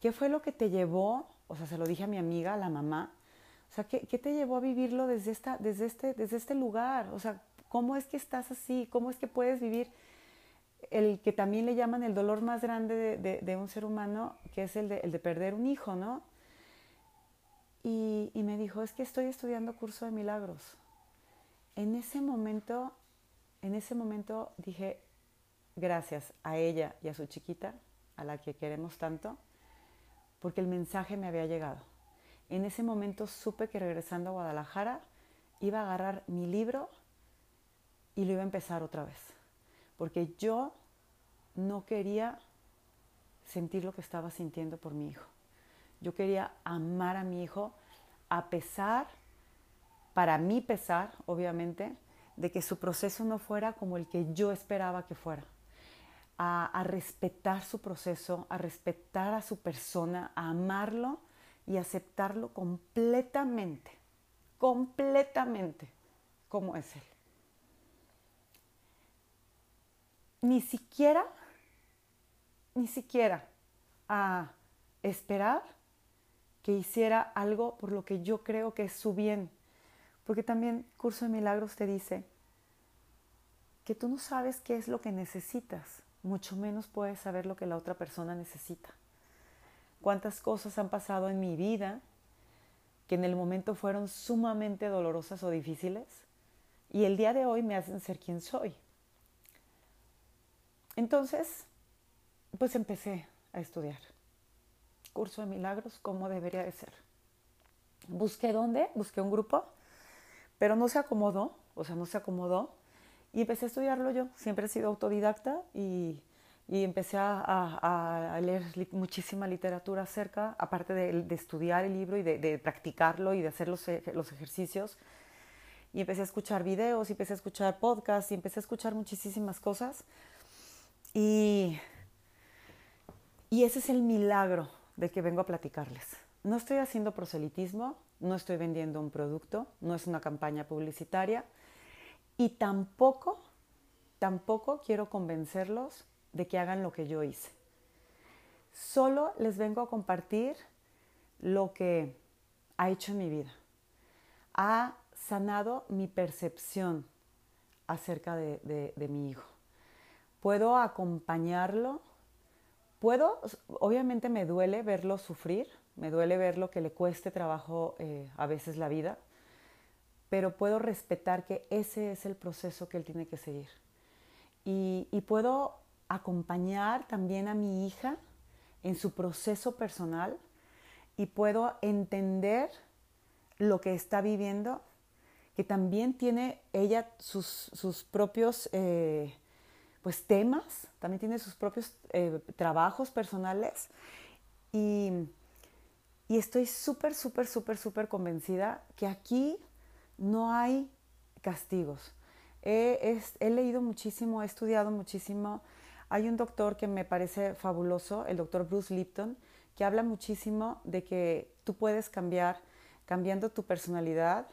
¿Qué fue lo que te llevó? O sea, se lo dije a mi amiga, la mamá. O sea, ¿qué, te llevó a vivirlo desde, esta, desde, este, desde este lugar? O sea, ¿cómo es que estás así? ¿Cómo es que puedes vivir el que también le llaman el dolor más grande de, un ser humano, que es el de, el de, perder un hijo, ¿no? Y, y me dijo, es que estoy estudiando curso de milagros. En ese momento, en ese momento dije, gracias a ella y a su chiquita, a la que queremos tanto, porque el mensaje me había llegado. En ese momento supe que regresando a Guadalajara iba a agarrar mi libro y lo iba a empezar otra vez. Porque yo no quería sentir lo que estaba sintiendo por mi hijo. Yo quería amar a mi hijo a pesar, para mí pesar, obviamente, de que su proceso no fuera como el que yo esperaba que fuera a, respetar su proceso, a respetar a su persona, a amarlo y aceptarlo completamente, completamente como es Él. Ni siquiera, ni siquiera a esperar que hiciera algo por lo que yo creo que es su bien. Porque también Curso de Milagros te dice que tú no sabes qué es lo que necesitas mucho menos puedes saber lo que la otra persona necesita. Cuántas cosas han pasado en mi vida que en el momento fueron sumamente dolorosas o difíciles y el día de hoy me hacen ser quien soy. Entonces, pues empecé a estudiar. Curso de milagros, cómo debería de ser. Busqué dónde, busqué un grupo, pero no se acomodó, o sea, no se acomodó y empecé a estudiarlo yo. Siempre he sido autodidacta y, y empecé a, a, leer muchísima literatura acerca, aparte de, de estudiar el libro y de, de, practicarlo y de hacer los, los ejercicios. Y empecé a escuchar videos, y empecé a escuchar podcasts, y empecé a escuchar muchísimas cosas. Y, y ese es el milagro de que vengo a platicarles. No estoy haciendo proselitismo, no estoy vendiendo un producto, no es una campaña publicitaria y tampoco, tampoco quiero convencerlos de que hagan lo que yo hice. Solo les vengo a compartir lo que ha hecho en mi vida. Ha sanado mi percepción acerca de, mi hijo. Puedo acompañarlo. Puedo, obviamente me duele verlo sufrir, me duele verlo que le cueste trabajo eh, a veces la vida, pero puedo respetar que ese es el proceso que él tiene que seguir. Y puedo acompañar también a mi hija en su proceso personal y puedo entender lo que está viviendo, que también tiene ella sus, sus propios eh, pues, temas, también tiene sus propios eh, trabajos personales y, y estoy súper, súper, súper, súper convencida que aquí no hay castigos. He, he, leído muchísimo, he estudiado muchísimo. Hay un doctor que me parece fabuloso, el doctor Bruce Lipton, que habla muchísimo de que tú puedes cambiar, cambiando tu personalidad,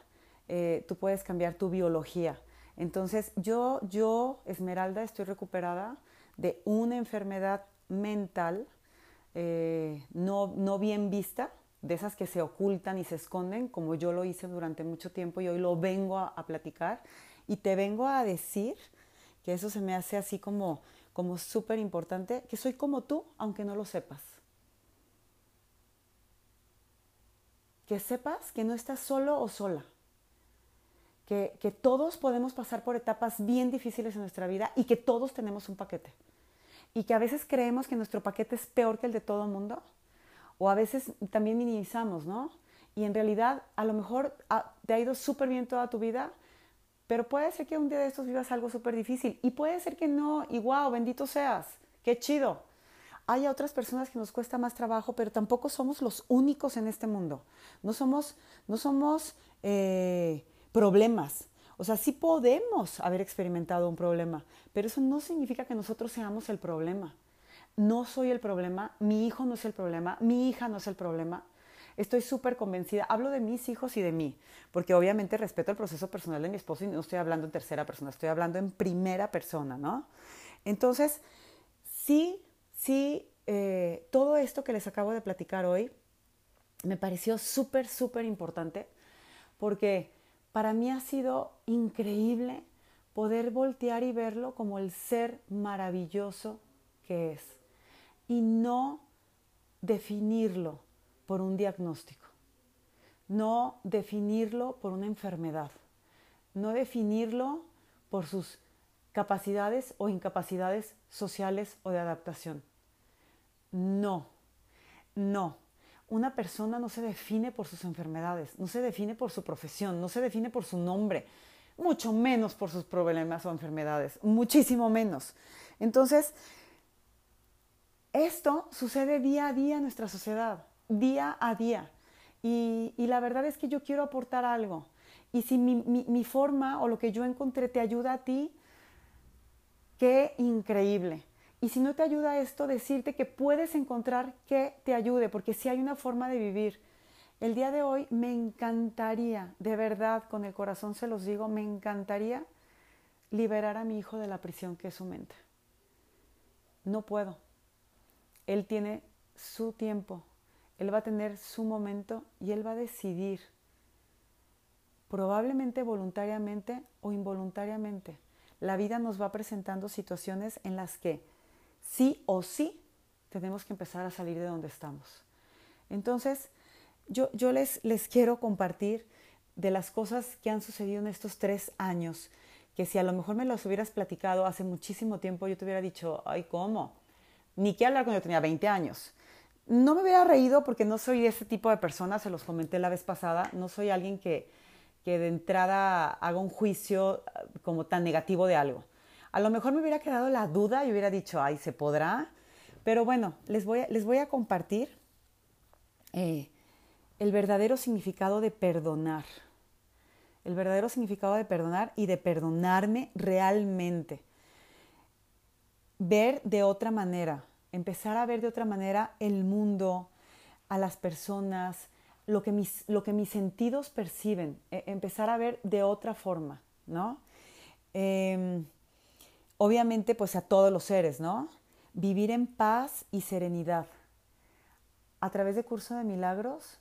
eh, tú puedes cambiar tu biología. Entonces, yo, yo, Esmeralda, estoy recuperada de una enfermedad mental eh, no, no bien vista, de esas que se ocultan y se esconden, como yo lo hice durante mucho tiempo y hoy lo vengo a, a platicar y te vengo a decir que eso se me hace así como, como súper importante, que soy como tú, aunque no lo sepas. Que sepas que no estás solo o sola. Que, que todos podemos pasar por etapas bien difíciles en nuestra vida y que todos tenemos un paquete. Y que a veces creemos que nuestro paquete es peor que el de todo el mundo o a veces también minimizamos, ¿no? Y en realidad a lo mejor ah, te ha ido súper bien toda tu vida, pero puede ser que un día de estos vivas algo súper difícil y puede ser que no, y wow, bendito seas, qué chido. Hay otras personas que nos cuesta más trabajo, pero tampoco somos los únicos en este mundo. No somos, no somos eh, problemas. O sea, sí podemos haber experimentado un problema, pero eso no significa que nosotros seamos el problema no soy el problema, mi hijo no es el problema, mi hija no es el problema. Estoy súper convencida, hablo de mis hijos y de mí, porque obviamente respeto el proceso personal de mi esposo y no estoy hablando en tercera persona, estoy hablando en primera persona, ¿no? Entonces, sí, sí eh, todo esto que les acabo de platicar hoy me pareció súper, súper importante porque para mí ha sido increíble poder voltear y verlo como el ser maravilloso que es y no definirlo por un diagnóstico, no definirlo por una enfermedad, no definirlo por sus capacidades o incapacidades sociales o de adaptación. No, no. Una persona no se define por sus enfermedades, no se define por su profesión, no se define por su nombre, mucho menos por sus problemas o enfermedades, muchísimo menos. Entonces, esto sucede día a día en nuestra sociedad, día a día. Y, la verdad es que yo quiero aportar algo. Y si mi, forma o lo que yo encontré te ayuda a ti, qué increíble. Y si no te ayuda esto, decirte que puedes encontrar que te ayude, porque si hay una forma de vivir. El día de hoy me encantaría, de verdad, con el corazón se los digo, me encantaría liberar a mi hijo de la prisión que es su mente. No puedo. Él tiene su tiempo, él va a tener su momento y él va a decidir, probablemente voluntariamente o involuntariamente. La vida nos va presentando situaciones en las que sí o sí tenemos que empezar a salir de donde estamos. Entonces, yo, les, quiero compartir de las cosas que han sucedido en estos tres años, que si a lo mejor me los hubieras platicado hace muchísimo tiempo, yo te hubiera dicho, ay, ¿cómo? Ni que hablar cuando yo tenía 20 años. No me hubiera reído porque no soy ese tipo de persona, se los comenté la vez pasada, no soy alguien que, que de entrada haga un juicio como tan negativo de algo. A lo mejor me hubiera quedado la duda y hubiera dicho, ay, ¿se podrá? Pero bueno, les voy a, les voy a compartir eh, el verdadero significado de perdonar. El verdadero significado de perdonar y de perdonarme realmente. Ver de otra manera, empezar a ver de otra manera el mundo, a las personas, lo que mis, lo que mis sentidos perciben, e, empezar a ver de otra forma, ¿no? Em, obviamente pues a todos los seres, ¿no? Vivir en paz y serenidad. A través de Curso de Milagros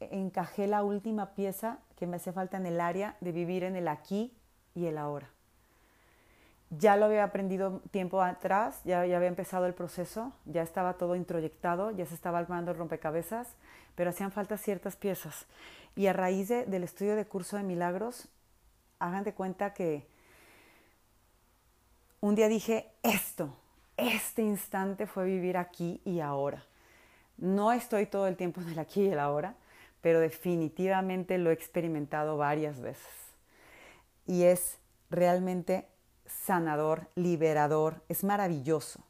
encajé la última pieza que me hace falta en el área de vivir en el aquí y el ahora. Ya lo había aprendido tiempo atrás, ya, ya había empezado el proceso, ya estaba todo introyectado, ya se estaba armando el rompecabezas, pero hacían falta ciertas piezas. Y a raíz del estudio de curso de milagros, hagan de cuenta que un día dije, esto, este instante fue vivir aquí y ahora. No estoy todo el tiempo en el aquí y el ahora, pero definitivamente lo he experimentado varias veces. Y es realmente sanador, liberador, es maravilloso.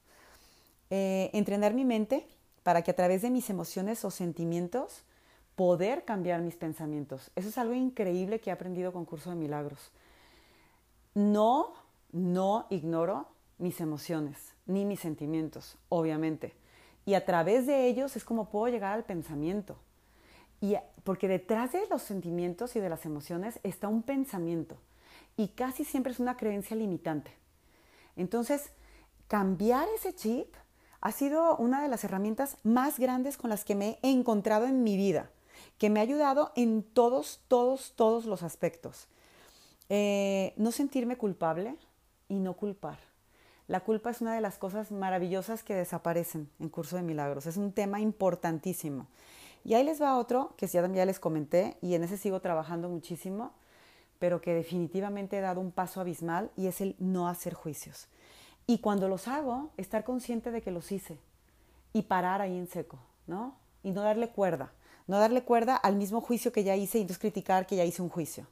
Eh, entrenar mi mente para que a través de mis emociones o sentimientos poder cambiar mis pensamientos. Eso es algo increíble que he aprendido con Curso de Milagros. No no ignoro mis emociones ni mis sentimientos, obviamente. Y a través de ellos es como puedo llegar al pensamiento. Y porque detrás de los sentimientos y de las emociones está un pensamiento. Y casi siempre es una creencia limitante. Entonces, cambiar ese chip ha sido una de las herramientas más grandes con las que me he encontrado en mi vida, que me ha ayudado en todos, todos, todos los aspectos. Eh, no sentirme culpable, y no culpar. La culpa es una de las cosas maravillosas que desaparecen en Curso de Milagros. Es un tema importantísimo. Y ahí les va otro que ya, ya les comenté y en ese sigo trabajando muchísimo, pero que definitivamente he dado un paso abismal y es el no hacer juicios. Y cuando los hago, estar consciente de que los hice y parar ahí en seco, ¿no? Y no darle cuerda, no darle cuerda al mismo juicio que ya hice y entonces criticar que ya hice un juicio.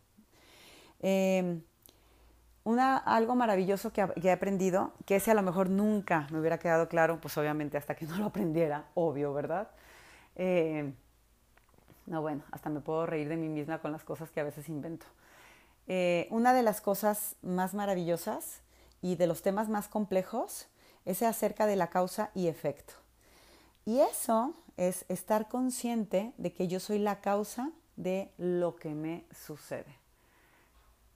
Eh, una, algo maravilloso que, he aprendido, que ese a lo mejor nunca me hubiera quedado claro, pues obviamente hasta que no lo aprendiera, obvio, ¿verdad? Eh, no, bueno, hasta me puedo reír de mí misma con las cosas que a veces invento. Eh, una de las cosas más maravillosas y de los temas más complejos es acerca de la causa y efecto. Y eso es estar consciente de que yo soy la causa de lo que me sucede.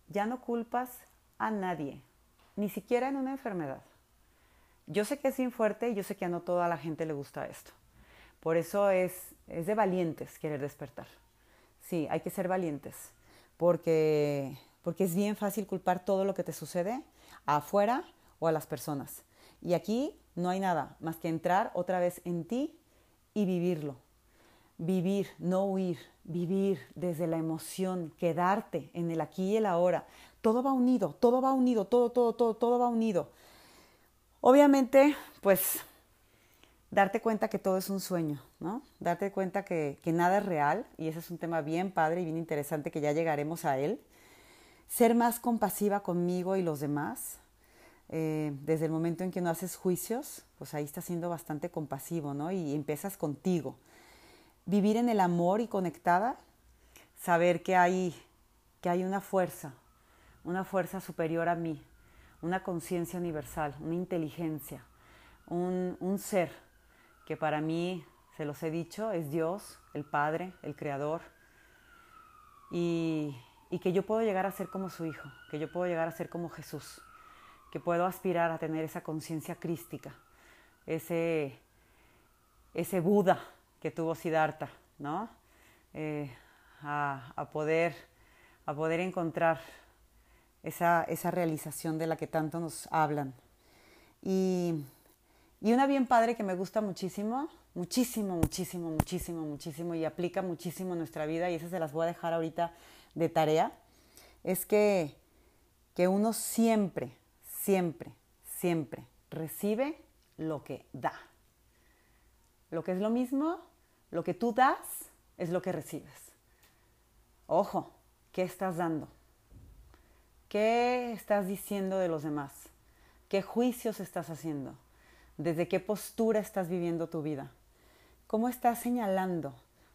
Ya no culpas a nadie, ni siquiera en una enfermedad. Yo sé que es bien fuerte y yo sé que a no toda la gente le gusta esto. Por eso es, es de valientes querer despertar. Sí, hay que ser valientes, porque, porque es bien fácil culpar todo lo que te sucede afuera o a las personas. Y aquí no hay nada más que entrar otra vez en ti y vivirlo. Vivir, no huir, vivir desde la emoción, quedarte en el aquí y el ahora. Todo va unido, todo va unido, todo, todo, todo, todo va unido. Obviamente, pues darte cuenta que todo es un sueño, ¿no? Darte cuenta que, nada es real, y ese es un tema bien padre y bien interesante que ya llegaremos a él. Ser más compasiva conmigo y los demás. Eh, desde el momento en que no haces juicios, pues ahí estás siendo bastante compasivo, ¿no? Y empiezas contigo. Vivir en el amor y conectada, saber que hay, que hay una fuerza, una fuerza superior a mí, una conciencia universal, una inteligencia, un, un, ser que para mí, se los he dicho, es Dios, el Padre, el Creador, y, y que yo puedo llegar a ser como su Hijo, que yo puedo llegar a ser como Jesús, que puedo aspirar a tener esa conciencia crística, ese, ese Buda que tuvo Siddhartha, ¿no? Eh, a, a, poder, a poder encontrar esa, esa realización de la que tanto nos hablan. Y, y una bien padre que me gusta muchísimo, muchísimo, muchísimo, muchísimo, muchísimo y aplica muchísimo en nuestra vida y esas se las voy a dejar ahorita de tarea, es que, que uno siempre, siempre, siempre recibe lo que da. Lo que es lo mismo, lo que tú das es lo que recibes. Ojo, ¿qué estás dando? ¿Qué estás diciendo de los demás? ¿Qué juicios estás haciendo? ¿Desde qué postura estás viviendo tu vida? ¿Cómo estás señalando?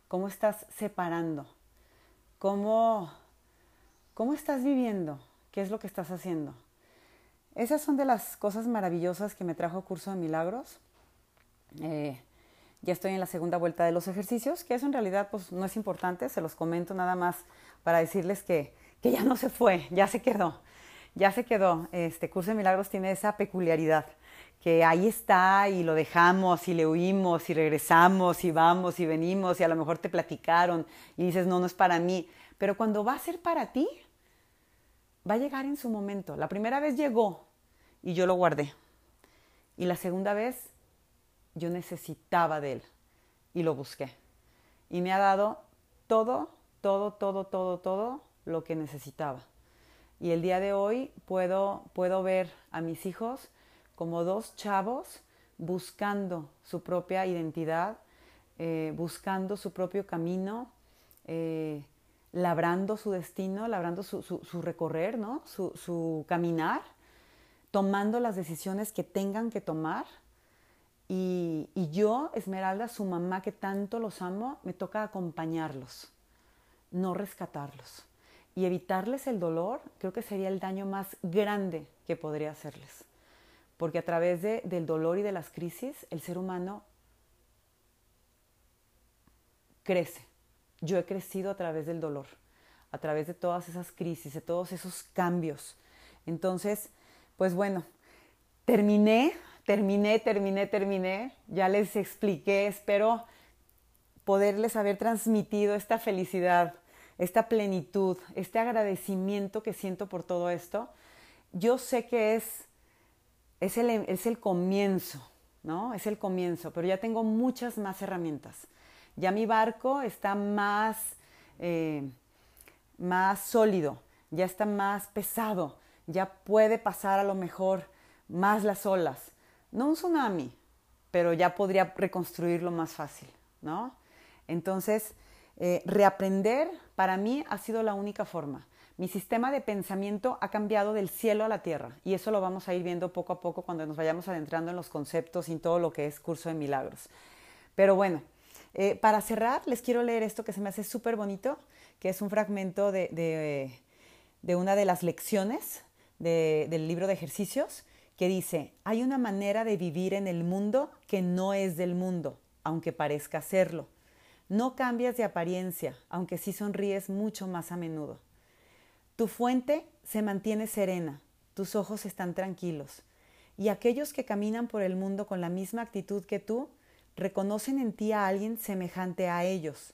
¿Cómo estás separando? ¿Cómo, cómo estás viviendo? ¿Qué es lo que estás haciendo? Esas son de las cosas maravillosas que me trajo Curso de Milagros. Eh, ya estoy en la segunda vuelta de los ejercicios, que eso en realidad pues, no es importante, se los comento nada más para decirles que que ya no se fue, ya se quedó, ya se quedó. Este curso de milagros tiene esa peculiaridad, que ahí está y lo dejamos y le huimos y regresamos y vamos y venimos y a lo mejor te platicaron y dices, no, no es para mí. Pero cuando va a ser para ti, va a llegar en su momento. La primera vez llegó y yo lo guardé. Y la segunda vez yo necesitaba de él y lo busqué. Y me ha dado todo, todo, todo, todo, todo lo que necesitaba. Y el día de hoy puedo, puedo ver a mis hijos como dos chavos buscando su propia identidad, eh, buscando su propio camino, eh, labrando su destino, labrando su, recorrer, ¿no? su, caminar, tomando las decisiones que tengan que tomar. Y yo, Esmeralda, su mamá que tanto los amo, me toca acompañarlos, no rescatarlos y evitarles el dolor, creo que sería el daño más grande que podría hacerles. Porque a través de, del dolor y de las crisis, el ser humano crece. Yo he crecido a través del dolor, a través de todas esas crisis, de todos esos cambios. Entonces, pues bueno, terminé, terminé, terminé, terminé. Ya les expliqué, espero poderles haber transmitido esta felicidad esta plenitud, este agradecimiento que siento por todo esto, yo sé que es, es, el, es el comienzo, ¿no? Es el comienzo, pero ya tengo muchas más herramientas. Ya mi barco está más, eh, más sólido, ya está más pesado, ya puede pasar a lo mejor más las olas. No un tsunami, pero ya podría reconstruirlo más fácil, ¿no? Entonces, eh, reaprender para mí ha sido la única forma. Mi sistema de pensamiento ha cambiado del cielo a la tierra y eso lo vamos a ir viendo poco a poco cuando nos vayamos adentrando en los conceptos y todo lo que es curso de milagros. Pero bueno, eh, para cerrar les quiero leer esto que se me hace súper bonito, que es un fragmento de, de, una de las lecciones del libro de ejercicios que dice, hay una manera de vivir en el mundo que no es del mundo, aunque parezca serlo. No cambias de apariencia, aunque sí sonríes mucho más a menudo. Tu fuente se mantiene serena, tus ojos están tranquilos y aquellos que caminan por el mundo con la misma actitud que tú, reconocen en ti a alguien semejante a ellos.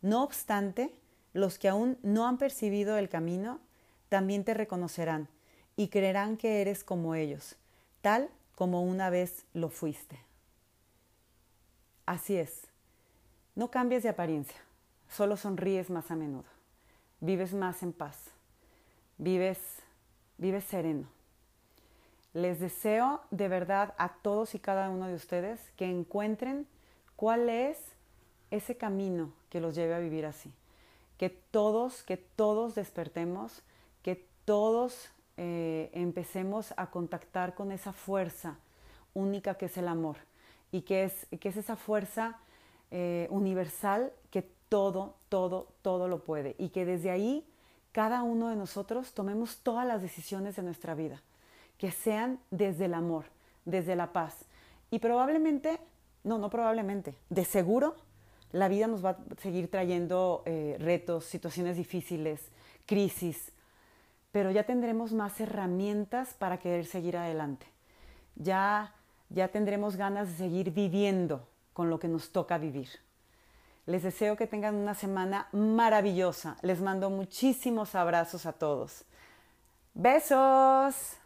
No obstante, los que aún no han percibido el camino, también te reconocerán y creerán que eres como ellos, tal como una vez lo fuiste. Así es, no cambies de apariencia, solo sonríes más a menudo, vives más en paz, vives, vives sereno. Les deseo de verdad a todos y cada uno de ustedes que encuentren cuál es ese camino que los lleve a vivir así. Que todos, que todos despertemos, que todos eh, empecemos a contactar con esa fuerza única que es el amor y que es, que es esa fuerza eh, universal que todo, todo, todo lo puede y que desde ahí cada uno de nosotros tomemos todas las decisiones de nuestra vida que sean desde el amor, desde la paz. Y probablemente, no, no probablemente, de seguro la vida nos va a seguir trayendo eh, retos, situaciones difíciles, crisis, pero ya tendremos más herramientas para querer seguir adelante. Ya, ya tendremos ganas de seguir viviendo con lo que nos toca vivir. Les deseo que tengan una semana maravillosa. Les mando muchísimos abrazos a todos. Besos.